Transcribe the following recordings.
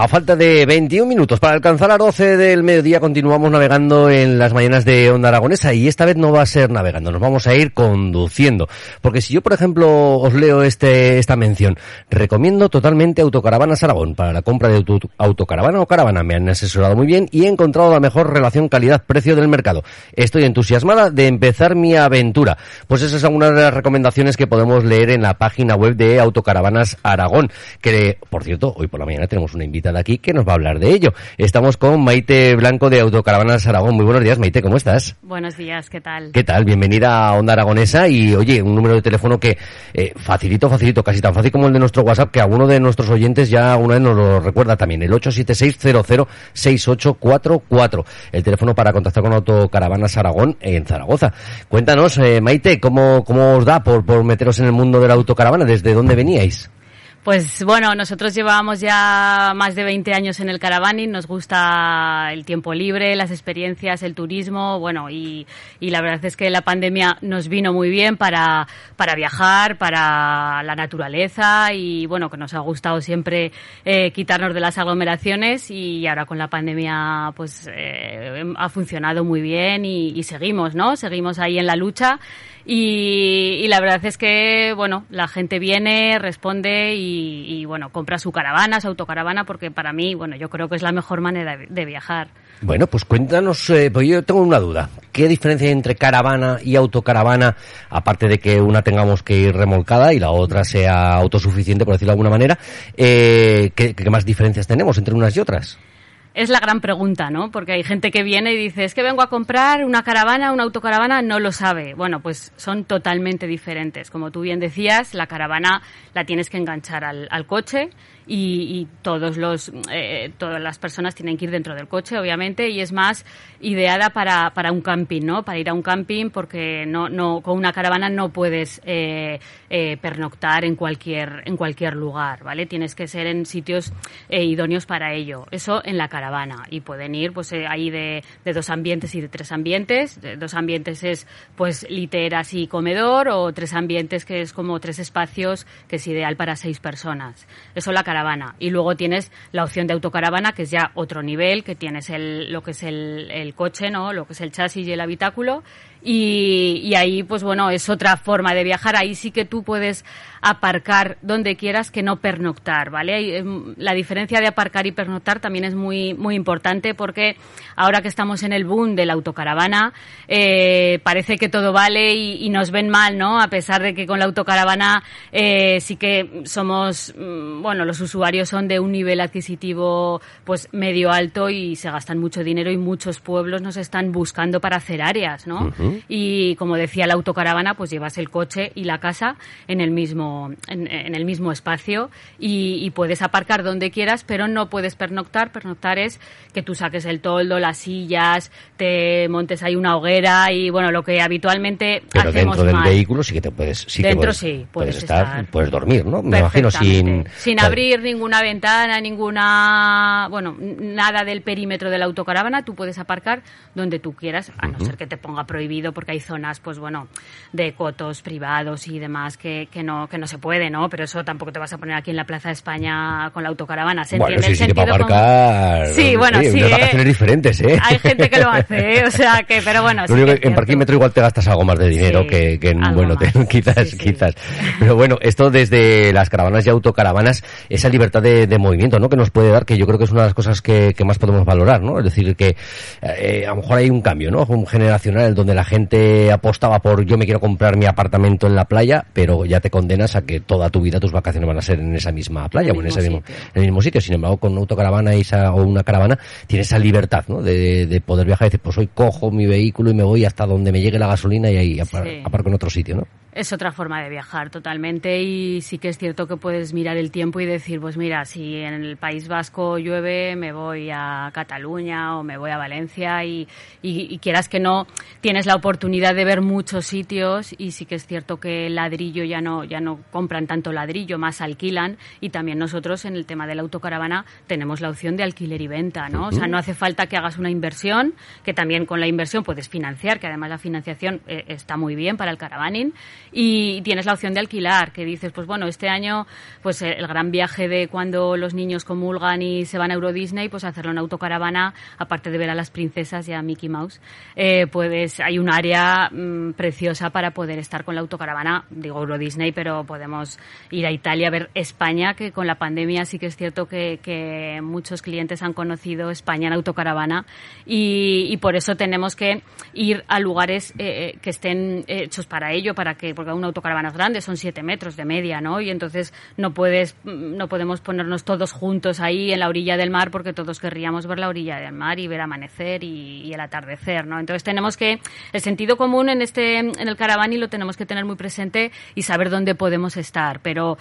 A falta de 21 minutos para alcanzar a 12 del mediodía continuamos navegando en las mañanas de Onda Aragonesa y esta vez no va a ser navegando, nos vamos a ir conduciendo. Porque si yo, por ejemplo, os leo este, esta mención, recomiendo totalmente Autocaravanas Aragón para la compra de autocaravana o caravana. Me han asesorado muy bien y he encontrado la mejor relación calidad-precio del mercado. Estoy entusiasmada de empezar mi aventura. Pues esas son algunas de las recomendaciones que podemos leer en la página web de Autocaravanas Aragón, que, por cierto, hoy por la mañana tenemos una invitada aquí que nos va a hablar de ello. Estamos con Maite Blanco de Autocaravanas Aragón. Muy buenos días, Maite, ¿cómo estás? Buenos días, ¿qué tal? ¿Qué tal? Bienvenida a Onda Aragonesa y, oye, un número de teléfono que eh, facilito, facilito, casi tan fácil como el de nuestro WhatsApp, que alguno de nuestros oyentes ya una vez nos lo recuerda también, el 876-006844, el teléfono para contactar con Autocaravanas Aragón en Zaragoza. Cuéntanos, eh, Maite, ¿cómo, ¿cómo os da por, por meteros en el mundo de la autocaravana? ¿Desde dónde veníais? Pues bueno, nosotros llevábamos ya más de 20 años en el caravaning, nos gusta el tiempo libre, las experiencias, el turismo, bueno, y, y la verdad es que la pandemia nos vino muy bien para, para viajar, para la naturaleza y bueno, que nos ha gustado siempre eh, quitarnos de las aglomeraciones y ahora con la pandemia pues eh, ha funcionado muy bien y, y seguimos, ¿no? Seguimos ahí en la lucha y, y, la verdad es que, bueno, la gente viene, responde y, y, bueno, compra su caravana, su autocaravana, porque para mí, bueno, yo creo que es la mejor manera de, viajar. Bueno, pues cuéntanos, eh, pues yo tengo una duda. ¿Qué diferencia hay entre caravana y autocaravana, aparte de que una tengamos que ir remolcada y la otra sea autosuficiente, por decirlo de alguna manera? Eh, ¿qué, ¿Qué más diferencias tenemos entre unas y otras? Es la gran pregunta, ¿no? Porque hay gente que viene y dice, es que vengo a comprar una caravana, una autocaravana, no lo sabe. Bueno, pues son totalmente diferentes. Como tú bien decías, la caravana la tienes que enganchar al, al coche y, y, todos los, eh, todas las personas tienen que ir dentro del coche, obviamente, y es más ideada para, para un camping, ¿no? Para ir a un camping porque no, no, con una caravana no puedes eh, eh, pernoctar en cualquier, en cualquier lugar, ¿vale? Tienes que ser en sitios eh, idóneos para ello. Eso en la caravana. Y pueden ir, pues, eh, ahí de, de dos ambientes y de tres ambientes. Dos ambientes es, pues, literas y comedor, o tres ambientes que es como tres espacios que es ideal para seis personas. Eso la Y luego tienes la opción de autocaravana, que es ya otro nivel, que tienes el, lo que es el, el coche, ¿no? Lo que es el chasis y el habitáculo. Y, y, ahí, pues bueno, es otra forma de viajar. Ahí sí que tú puedes aparcar donde quieras que no pernoctar, ¿vale? La diferencia de aparcar y pernoctar también es muy, muy importante porque ahora que estamos en el boom de la autocaravana, eh, parece que todo vale y, nos ven mal, ¿no? A pesar de que con la autocaravana eh, sí que somos, mm, bueno, los usuarios son de un nivel adquisitivo pues medio alto y se gastan mucho dinero y muchos pueblos nos están buscando para hacer áreas, ¿no? Y como decía la autocaravana, pues llevas el coche y la casa en el mismo, en, en el mismo espacio y, y, puedes aparcar donde quieras, pero no puedes pernoctar. Pernoctar es que tú saques el toldo, las sillas, te montes ahí una hoguera y bueno, lo que habitualmente pero hacemos dentro del mal. vehículo sí que te puedes, sí dentro puedes, sí, puedes, puedes estar, estar, puedes dormir, ¿no? Me imagino sin, sin abrir ninguna ventana, ninguna, bueno, nada del perímetro de la autocaravana, tú puedes aparcar donde tú quieras, a no uh -huh. ser que te ponga prohibido porque hay zonas, pues bueno, de cotos privados y demás que, que, no, que no se puede, ¿no? Pero eso tampoco te vas a poner aquí en la Plaza de España con la autocaravana. ¿Se bueno, entiende sí, el sí, sentido? aparcar, como... Sí, bueno, oye, sí. Unas ¿eh? vacaciones diferentes, ¿eh? Hay gente que lo hace, ¿eh? O sea que, pero bueno. Lo sí único que que en parquímetro igual te gastas algo más de dinero Sí, que, que en, bueno, te- más. quizás, Sí, sí. quizás. Pero bueno, esto desde las caravanas y autocaravanas, esa libertad de, de movimiento, ¿no? Que nos puede dar, que yo creo que es una de las cosas que, que más podemos valorar, ¿no? Es decir, que eh, a lo mejor hay un cambio, ¿no? Un generacional donde la gente apostaba por yo me quiero comprar mi apartamento en la playa, pero ya te condenas a que toda tu vida tus vacaciones van a ser en esa misma playa o en ese mismo en el mismo sitio. Sin embargo, con una autocaravana y esa, o una caravana tienes esa libertad, ¿no? De, de poder viajar y decir, pues hoy cojo mi vehículo y me voy hasta donde me llegue la gasolina y ahí apar- Sí. aparco en otro sitio, ¿no? Es otra forma de viajar totalmente y sí que es cierto que puedes mirar el tiempo y decir, pues mira, si en el País Vasco llueve, me voy a Cataluña o me voy a Valencia y, y, quieras que no, tienes la oportunidad de ver muchos sitios y sí que es cierto que el ladrillo ya no, ya no compran tanto ladrillo, más alquilan y también nosotros en el tema de la autocaravana tenemos la opción de alquiler y venta, ¿no? O sea, no hace falta que hagas una inversión, que también con la inversión puedes financiar, que además la financiación eh, está muy bien para el caravaning y tienes la opción de alquilar, que dices, pues bueno, este año, pues el gran viaje de cuando los niños comulgan y se van a Euro Disney, pues hacerlo en autocaravana, aparte de ver a las princesas y a Mickey Mouse, eh, pues hay un área mm, preciosa para poder estar con la autocaravana, digo Euro Disney, pero podemos ir a Italia a ver España, que con la pandemia sí que es cierto que, muchos clientes han conocido España en autocaravana. Y, por eso tenemos que ir a lugares eh, eh, que estén hechos para ello, para que porque una autocaravana es grande, son siete metros de media, ¿no? Y entonces no puedes, no podemos ponernos todos juntos ahí en la orilla del mar porque todos querríamos ver la orilla del mar y ver amanecer y, el atardecer, ¿no? Entonces tenemos que el sentido común en este en el caravani lo tenemos que tener muy presente y saber dónde podemos estar, pero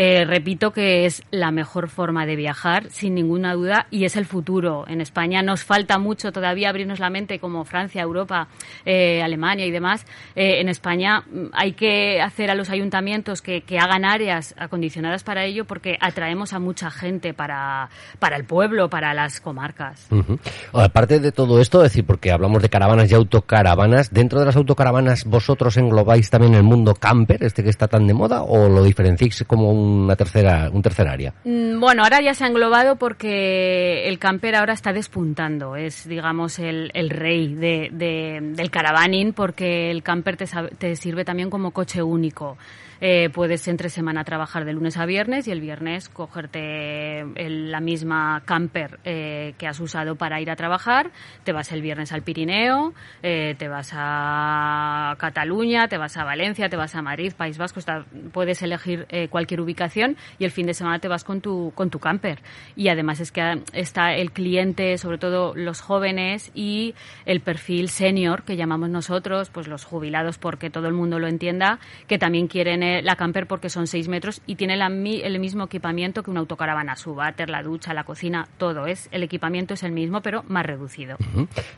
eh, repito que es la mejor forma de viajar, sin ninguna duda, y es el futuro. En España nos falta mucho todavía abrirnos la mente, como Francia, Europa, eh, Alemania y demás. Eh, en España mm, hay que hacer a los ayuntamientos que, hagan áreas acondicionadas para ello, porque atraemos a mucha gente para, para el pueblo, para las comarcas. Aparte de todo esto, decir, porque hablamos de caravanas y autocaravanas, dentro de las autocaravanas, ¿vosotros englobáis también el mundo camper, este que está tan de moda, o lo diferenciáis como una tercera, un tercer área? Mm, bueno, ahora ya se ha englobado porque el camper ahora está despuntando. Es, digamos, el, el rey de, del caravaning porque el camper te, te sirve también como coche único. Eh, puedes entre semana trabajar de lunes a viernes y el viernes cogerte la misma camper eh, que has usado para ir a trabajar, te vas el viernes al Pirineo, eh, te vas a Cataluña, te vas a Valencia, te vas a Madrid, País Vasco, puedes elegir cualquier ubicación y el fin de semana te vas con tu, con tu camper. Y además es que está el cliente, sobre todo los jóvenes y el perfil senior que llamamos nosotros, pues los jubilados porque todo el mundo lo entienda, que también quieren la camper porque son 6 metros y tiene el mismo equipamiento que una autocaravana, su váter, la ducha, la cocina, todo es, el equipamiento es el mismo pero más reducido.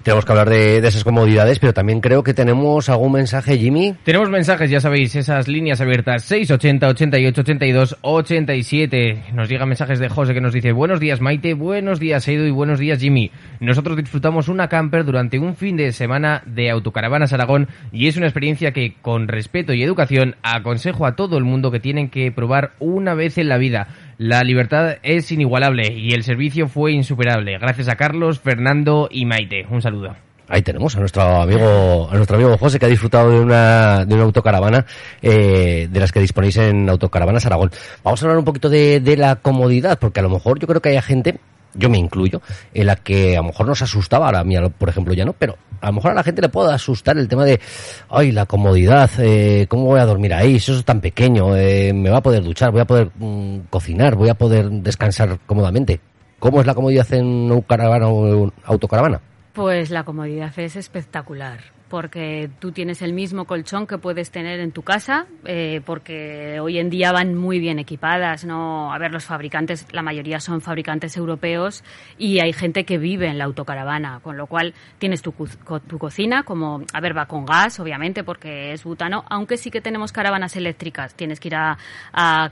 Tenemos que hablar de, esas comodidades, pero también creo que tenemos algún mensaje, Jimmy. Tenemos mensajes, ya sabéis, esas líneas abiertas 680 88 82 87. Nos llegan mensajes de José que nos dice, buenos días Maite, buenos días Edu y buenos días Jimmy. Nosotros disfrutamos una camper durante un fin de semana de Autocaravanas Aragón y es una experiencia que con respeto y educación aconsejo a todo el mundo que tienen que probar una vez en la vida. La libertad es inigualable y el servicio fue insuperable. Gracias a Carlos, Fernando y Maite. Un saludo. Ahí tenemos a nuestro amigo, a nuestro amigo José que ha disfrutado de una, de una autocaravana, eh, de las que disponéis en Autocaravanas Aragón. Vamos a hablar un poquito de, de la comodidad, porque a lo mejor yo creo que hay gente yo me incluyo, en la que a lo mejor nos asustaba, ahora a mí, por ejemplo, ya no, pero a lo mejor a la gente le puede asustar el tema de, ay, la comodidad, eh, ¿cómo voy a dormir ahí? Eso es tan pequeño, eh, me va a poder duchar, voy a poder mm, cocinar, voy a poder descansar cómodamente. ¿Cómo es la comodidad en una caravana o autocaravana? Pues la comodidad es espectacular porque tú tienes el mismo colchón que puedes tener en tu casa, eh, porque hoy en día van muy bien equipadas, ¿no? A ver, los fabricantes, la mayoría son fabricantes europeos y hay gente que vive en la autocaravana, con lo cual tienes tu, tu cocina, como, a ver, va con gas, obviamente, porque es butano, aunque sí que tenemos caravanas eléctricas, tienes que ir a,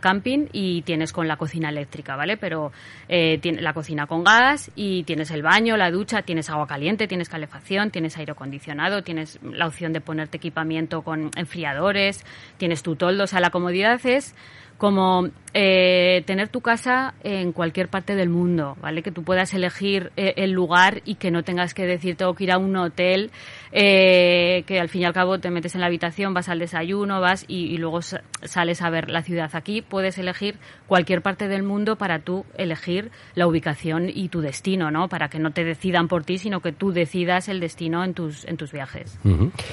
camping y tienes con la cocina eléctrica, ¿vale? Pero eh, tiene la cocina con gas y tienes el baño, la ducha, tienes agua caliente, tienes calefacción, tienes aire acondicionado, tienes la opción de ponerte equipamiento con enfriadores, tienes tu toldo, o sea, la comodidad es como eh, tener tu casa en cualquier parte del mundo, ¿vale? Que tú puedas elegir eh, el lugar y que no tengas que decir tengo que ir a un hotel, eh, que al fin y al cabo te metes en la habitación, vas al desayuno, vas y, luego sales a ver la ciudad. Aquí puedes elegir cualquier parte del mundo para tú elegir la ubicación y tu destino, ¿no? Para que no te decidan por ti, sino que tú decidas el destino en tus, en tus viajes.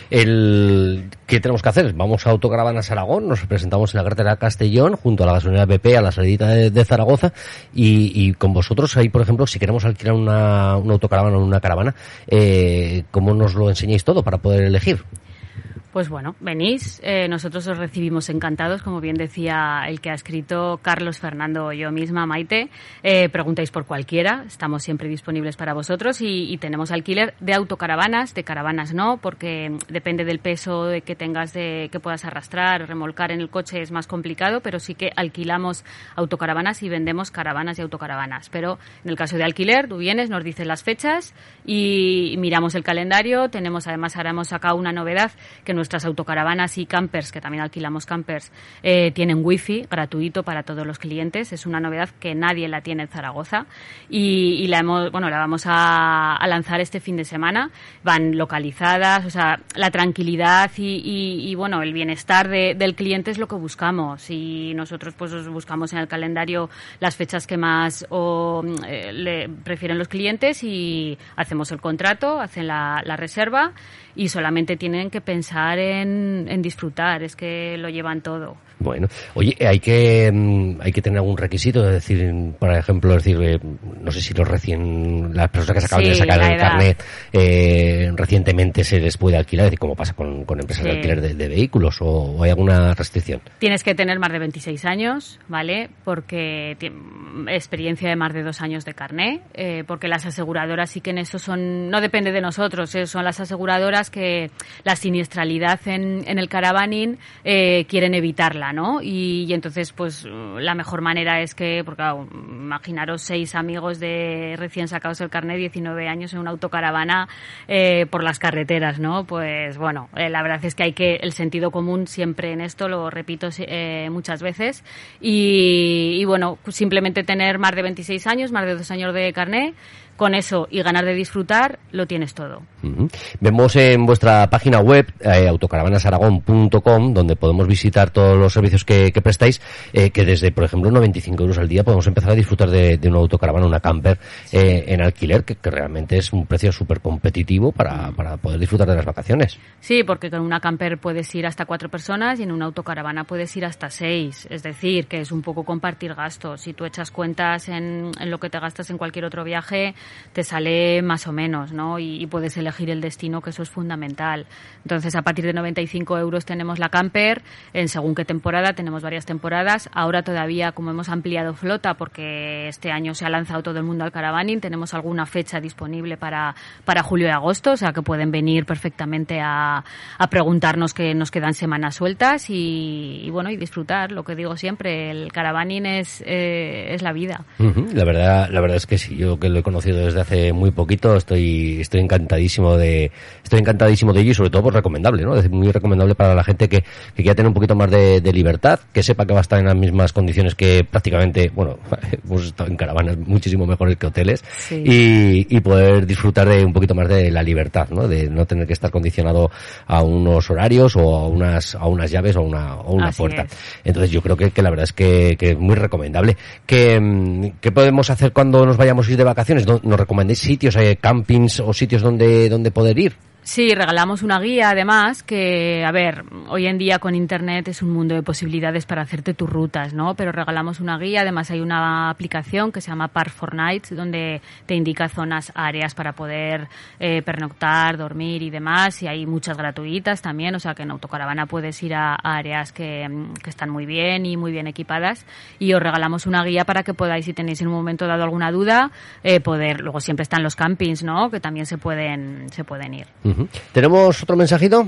el, ¿Qué tenemos que hacer? Vamos a Autocaravanas Aragón, nos presentamos en la carretera Castellón, junto a la gasolinera BP, a la salida de, Zaragoza, y, con vosotros ahí, por ejemplo, si queremos alquilar una, una autocaravana o una caravana, eh, ¿cómo nos lo enseñáis todo para poder elegir? Pues bueno, venís, eh, nosotros os recibimos encantados, como bien decía el que ha escrito Carlos Fernando yo misma, Maite. Eh, preguntáis por cualquiera, estamos siempre disponibles para vosotros y, y, tenemos alquiler de autocaravanas, de caravanas no, porque depende del peso que tengas de que puedas arrastrar, remolcar en el coche es más complicado, pero sí que alquilamos autocaravanas y vendemos caravanas y autocaravanas. Pero en el caso de alquiler, tú vienes, nos dices las fechas y miramos el calendario. Tenemos además ahora hemos sacado una novedad que nos nuestras autocaravanas y campers, que también alquilamos campers, eh, tienen wifi gratuito para todos los clientes. Es una novedad que nadie la tiene en Zaragoza y, la hemos, bueno, la vamos a, lanzar este fin de semana. Van localizadas, o sea, la tranquilidad y, bueno, el bienestar de, del cliente es lo que buscamos y nosotros pues buscamos en el calendario las fechas que más eh, le prefieren los clientes y hacemos el contrato, hacen la reserva y solamente tienen que pensar en, en, disfrutar, es que lo llevan todo. Bueno, oye, hay que mm, hay que tener algún requisito, es decir, por ejemplo, decir, eh, no sé si los recién las personas que se acaban Sí, de sacar el carnet eh, recientemente se les puede alquilar, es decir, como pasa con, con empresas de alquiler de, de vehículos o, o hay alguna restricción. Tienes que tener más de 26 años, ¿vale? Porque ti- experiencia de más de dos años de carné, eh, porque las aseguradoras sí que en eso son, no depende de nosotros, eh, son las aseguradoras que la siniestralidad en, en el caravaning eh, quieren evitarla, ¿no? Y, entonces, pues la mejor manera es que, porque claro, imaginaros seis amigos de recién sacados del carnet, 19 años en una autocaravana eh, por las carreteras, ¿no? Pues bueno, eh, la verdad es que hay que el sentido común siempre en esto, lo repito eh, muchas veces, y, bueno, simplemente tener más de 26 años, más de dos años de carnet, con eso y ganar de disfrutar, lo tienes todo. Vemos en vuestra página web, eh, autocaravanasaragón.com, donde podemos visitar todos los servicios que, que prestáis, eh, que desde, por ejemplo, 95 euros al día podemos empezar a disfrutar de, de una autocaravana, una camper eh, en alquiler, que, que realmente es un precio súper competitivo para, para poder disfrutar de las vacaciones. Sí, porque con una camper puedes ir hasta cuatro personas y en una autocaravana puedes ir hasta seis. Es decir, que es un poco compartir gastos. Si tú echas cuentas en, en lo que te gastas en cualquier otro viaje, te sale más o menos, ¿no? Y, puedes elegir el destino, que eso es fundamental. Entonces, a partir de 95 euros tenemos la camper. En según qué temporada, tenemos varias temporadas. Ahora todavía, como hemos ampliado flota, porque este año se ha lanzado todo el mundo al caravaning, tenemos alguna fecha disponible para, para julio y agosto, o sea que pueden venir perfectamente a, a preguntarnos que nos quedan semanas sueltas y, bueno, y disfrutar, lo que digo siempre, el caravaning es, eh, es la vida. La verdad, la verdad es que sí, yo que lo he conocido desde hace muy poquito, estoy, estoy encantadísimo de, estoy encantadísimo de ello y sobre todo pues recomendable, ¿no? Es muy recomendable para la gente que, que quiera tener un poquito más de, de libertad, que sepa que va a estar en las mismas condiciones que prácticamente, bueno, hemos estado en caravanas muchísimo mejores que hoteles Sí. y, y poder disfrutar de un poquito más de la libertad, ¿no? De no tener que estar condicionado a unos horarios o a unas, a unas llaves o a una, o una Así puerta. es. Entonces yo creo que, que la verdad es que, que es muy recomendable. ¿Qué, mm, ¿Qué podemos hacer cuando nos vayamos a ir de vacaciones? ¿No- ¿Nos recomendáis sitios, eh, campings o sitios donde, donde poder ir? Sí, regalamos una guía además que, a ver, hoy en día con Internet es un mundo de posibilidades para hacerte tus rutas, ¿no? Pero regalamos una guía, además hay una aplicación que se llama Park for Nights donde te indica zonas, áreas para poder eh, pernoctar, dormir y demás y hay muchas gratuitas también, o sea que en autocaravana puedes ir a, áreas que, mm, que están muy bien y muy bien equipadas y os regalamos una guía para que podáis, si tenéis en un momento dado alguna duda, eh, poder, luego siempre están los campings, ¿no? Que también se pueden, se pueden ir. ¿Tenemos otro mensajito?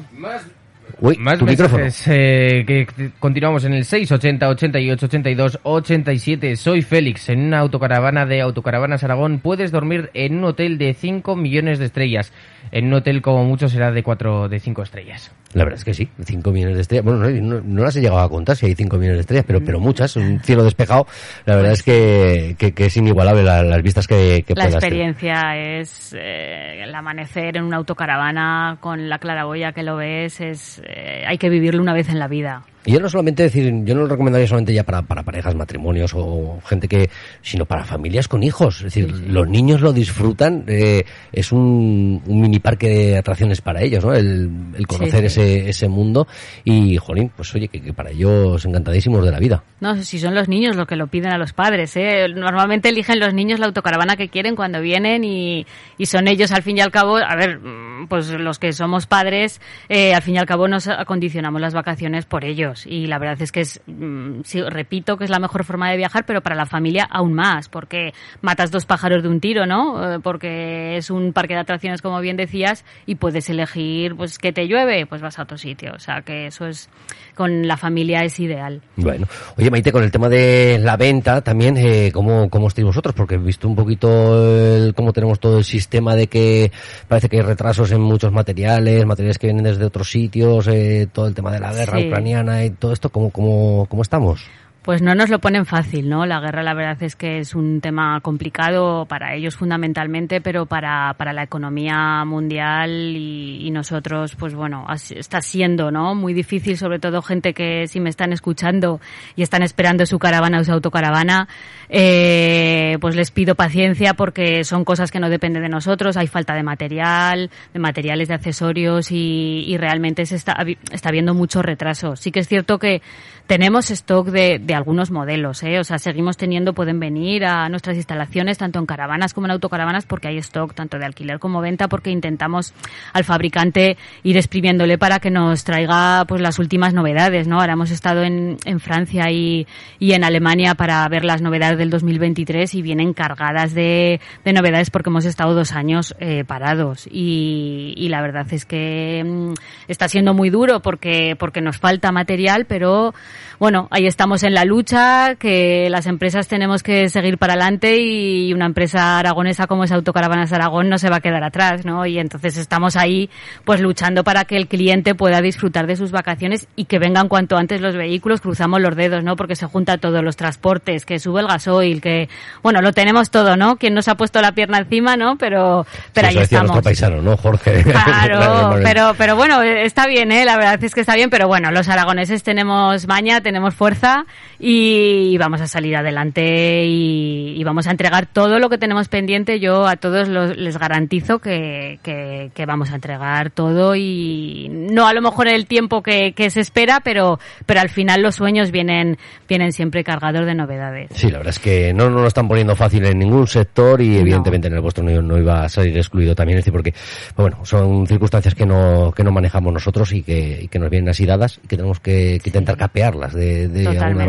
Uy, Más tu micrófono. mensajes eh, que que continuamos en el 680 88 82 87. Soy Félix. En una autocaravana de Autocaravanas Aragón puedes dormir en un hotel de 5 millones de estrellas. En un hotel como mucho será de 4 de 5 estrellas. La verdad es que sí, 5 millones de estrellas. Bueno, no, no- no las he llegado a contar si hay 5 millones de estrellas, pero, pero muchas, un cielo despejado. La verdad es que, que, que es inigualable la- las vistas que, que La puedas tener. experiencia es eh, el amanecer en una autocaravana con la claraboya que lo ves, es eh, hay que vivirlo una vez en la vida. Y yo no solamente decir, yo no lo recomendaría solamente ya para, para parejas, matrimonios o gente que, sino para familias con hijos. Es decir, los niños lo disfrutan, eh, es un, un, mini parque de atracciones para ellos, ¿no? El, el conocer Sí, ese, ese mundo y, jolín, pues oye, que, que para ellos encantadísimos de la vida. No, si son los niños los que lo piden a los padres. ¿eh? Normalmente eligen los niños la autocaravana que quieren cuando vienen y, y son ellos al fin y al cabo, a ver, mm, pues los que somos padres, eh, al fin y al cabo nos acondicionamos las vacaciones por ellos. Y la verdad es que es, mm, sí, repito, que es la mejor forma de viajar, pero para la familia aún más, porque matas dos pájaros de un tiro, ¿no? Eh, Porque es un parque de atracciones, como bien decías, y puedes elegir, pues, que te llueve, pues vas a otro sitio. O sea, que eso es, con la familia es ideal. Bueno, oye Maite, con el tema de la venta también, eh, ¿cómo, ¿cómo estáis vosotros? Porque he visto un poquito el, cómo tenemos todo el sistema de que parece que hay retrasos en muchos materiales, materiales que vienen desde otros sitios, eh, todo el tema de la guerra Sí. ucraniana y todo esto, ¿cómo, cómo, cómo estamos? Pues no nos lo ponen fácil, ¿no? La guerra, la verdad es que es un tema complicado para ellos fundamentalmente, pero para, para la economía mundial y, y nosotros, pues bueno, está siendo, ¿no? Muy difícil, sobre todo gente que si me están escuchando y están esperando su caravana o su autocaravana, eh, pues les pido paciencia porque son cosas que no dependen de nosotros, hay falta de material, de materiales, de accesorios y, y realmente se está, está habiendo mucho retraso. Sí que es cierto que tenemos stock de, de algunos modelos, ¿eh? o sea, seguimos teniendo, pueden venir a nuestras instalaciones, tanto en caravanas como en autocaravanas, porque hay stock tanto de alquiler como venta, porque intentamos al fabricante ir exprimiéndole para que nos traiga pues las últimas novedades, ¿no? Ahora hemos estado en, en Francia y, y en Alemania para ver las novedades del 2023 y vienen cargadas de, de novedades porque hemos estado dos años eh, parados y, y la verdad es que mm, está siendo muy duro porque, porque nos falta material, pero bueno, ahí estamos en la lucha, que las empresas tenemos que seguir para adelante y una empresa aragonesa como es Autocaravanas Aragón no se va a quedar atrás, ¿no? Y entonces estamos ahí pues luchando para que el cliente pueda disfrutar de sus vacaciones y que vengan cuanto antes los vehículos, cruzamos los dedos, ¿no? Porque se junta todos los transportes, que sube el gasoil, que bueno, lo tenemos todo, ¿no? Quien nos ha puesto la pierna encima, ¿no? Pero pero Eso ahí estamos. paisano, ¿no, Jorge? Claro, pero, pero bueno, está bien, ¿eh? la verdad es que está bien, pero bueno, los aragoneses tenemos maña, tenemos fuerza y vamos a salir adelante y, y vamos a entregar todo lo que tenemos pendiente. Yo a todos los- les garantizo que, que, que vamos a entregar todo y no a lo mejor el tiempo que, que se espera, pero, pero al final los sueños vienen, vienen siempre cargados de novedades. Sí, la verdad es que no nos lo están poniendo fácil en ningún sector y evidentemente en el vuestro no, no iba a salir excluido también, es decir, porque pues bueno, son circunstancias que no, que no manejamos nosotros y que, y que nos vienen así dadas y que tenemos que, intentar capearlas de, de alguna Totalmente.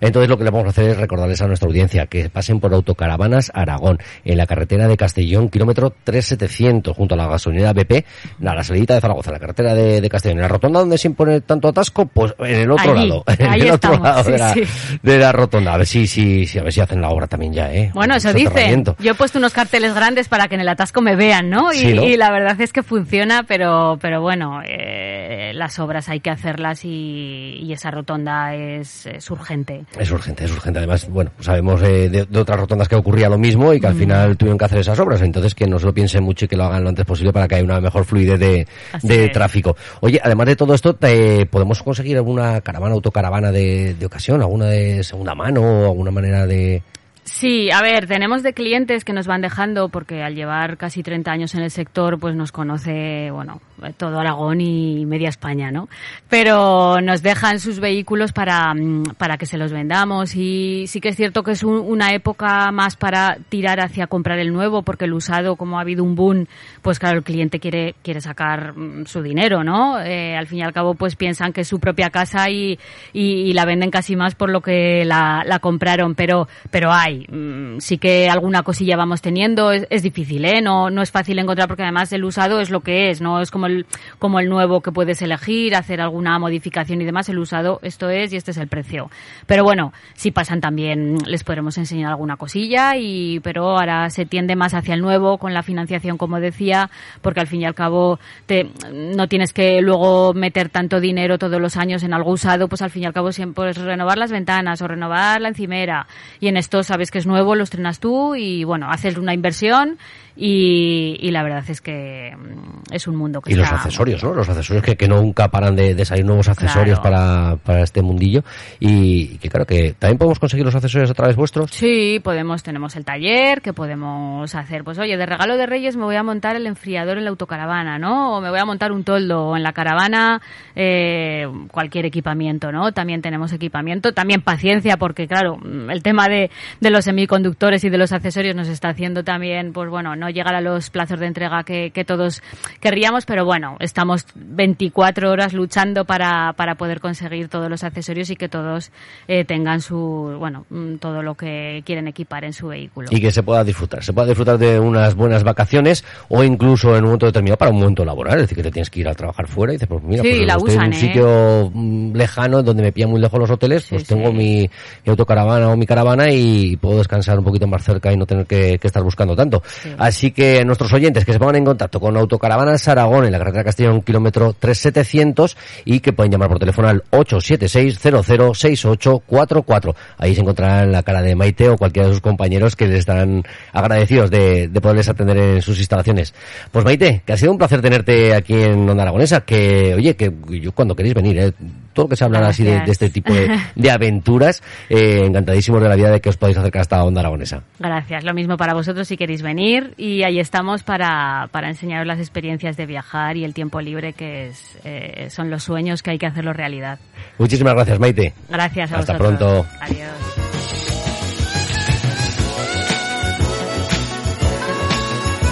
Entonces lo que le vamos a hacer es recordarles a nuestra audiencia que pasen por Autocaravanas Aragón, en la carretera de Castellón, kilómetro 3700, junto a la gasolinera BP, a la salida de Zaragoza, la carretera de, de Castellón, en la rotonda donde se impone tanto atasco, pues en el otro Allí, lado, en el otro lado de sí, la, sí. de la rotonda. A ver si, si, si, a ver si hacen la obra también ya, ¿eh? Bueno, eso dicen. Yo he puesto unos carteles grandes para que en el atasco me vean, ¿no? Y, Sí, ¿no? y la verdad es que funciona, pero, pero bueno, eh, las obras hay que hacerlas y, y esa rotonda es, es urgente. Es urgente, es urgente. Además, bueno, sabemos eh, de, de otras rotondas que ocurría lo mismo y que Mm. al final tuvieron que hacer esas obras. Entonces, que no se lo piensen mucho y que lo hagan lo antes posible para que haya una mejor fluidez de, de tráfico. Oye, además de todo esto, te- ¿podemos conseguir alguna caravana, autocaravana de, de ocasión? ¿Alguna de segunda mano o alguna manera de...? Sí, a ver, tenemos de clientes que nos van dejando porque al llevar casi 30 años en el sector, pues nos conoce, bueno, todo Aragón y media España, ¿no? Pero nos dejan sus vehículos para, mm, para que se los vendamos y sí que es cierto que es un- una época más para tirar hacia comprar el nuevo porque el usado, como ha habido un boom, pues claro, el cliente quiere, quiere sacar mm, su dinero, ¿no? Eh, al fin y al cabo, pues piensan que es su propia casa y, y, la venden casi más por lo que la compraron, pero, pero hay. Mm, Sí que alguna cosilla vamos teniendo, es, difícil, ¿eh? No, no es fácil encontrar porque además el usado es lo que es, no es como el, como el nuevo que puedes elegir, hacer alguna modificación y demás, el usado esto es y este es el precio. Pero bueno, si pasan también les podremos enseñar alguna cosilla y, pero ahora se tiende más hacia el nuevo con la financiación, como decía, porque al fin y al cabo te, no tienes que luego meter tanto dinero todos los años en algo usado, pues al fin y al cabo siempre es renovar las ventanas o renovar la encimera. Y en esto sabes ves que es nuevo, lo estrenas tú y bueno, haces una inversión y, y la verdad es que mm, es un mundo que Y los accesorios, ¿no? Los accesorios que, que nunca paran de, de salir nuevos accesorios para, para este mundillo. Y, que claro, que también podemos conseguir los accesorios a través vuestros. Sí, podemos, tenemos el taller, que podemos hacer, pues oye, de regalo de Reyes me voy a montar el enfriador en la autocaravana, ¿no? O me voy a montar un toldo, o en la caravana eh, cualquier equipamiento, ¿no? También tenemos equipamiento, también paciencia, porque claro, el tema de, de los semiconductores y de los accesorios nos está haciendo también, pues bueno, no llegar a los plazos de entrega que, que todos querríamos, pero bueno, estamos 24 horas luchando para, para poder conseguir todos los accesorios y que todos eh, tengan su, bueno, mm, todo lo que quieren equipar en su vehículo. Y que se pueda disfrutar. Se pueda disfrutar de unas buenas vacaciones o incluso en un momento determinado para un momento laboral. Es decir, que te tienes que ir a trabajar fuera y dices, pues mira, Sí, pues la estoy usan, en un ¿eh? sitio mm, lejano donde me pillan muy lejos los hoteles, pues tengo sí. mi, mi autocaravana o mi caravana y puedo descansar un poquito más cerca y no tener que, que estar buscando tanto. Así que nuestros oyentes que se pongan en contacto con Autocaravanas Aragón en la carretera Castellón, kilómetro 3700 y que pueden llamar por teléfono al 876-006844. Ahí se encontrarán la cara de Maite o cualquiera de sus compañeros que les estarán agradecidos de, de poderles atender en sus instalaciones. Pues Maite, que ha sido un placer tenerte aquí en Onda Aragonesa, que oye, que yo cuando queréis venir, ¿eh? Todo lo que se habla así de, este tipo de, de aventuras, eh, encantadísimos de la vida de que os podáis acercar hasta Onda Aragonesa. Gracias. Lo mismo para vosotros si queréis venir y ahí estamos para, para enseñaros las experiencias de viajar y el tiempo libre que es, eh, son los sueños que hay que hacerlo realidad. Muchísimas gracias, Maite. Gracias a Hasta vosotros. pronto. Adiós.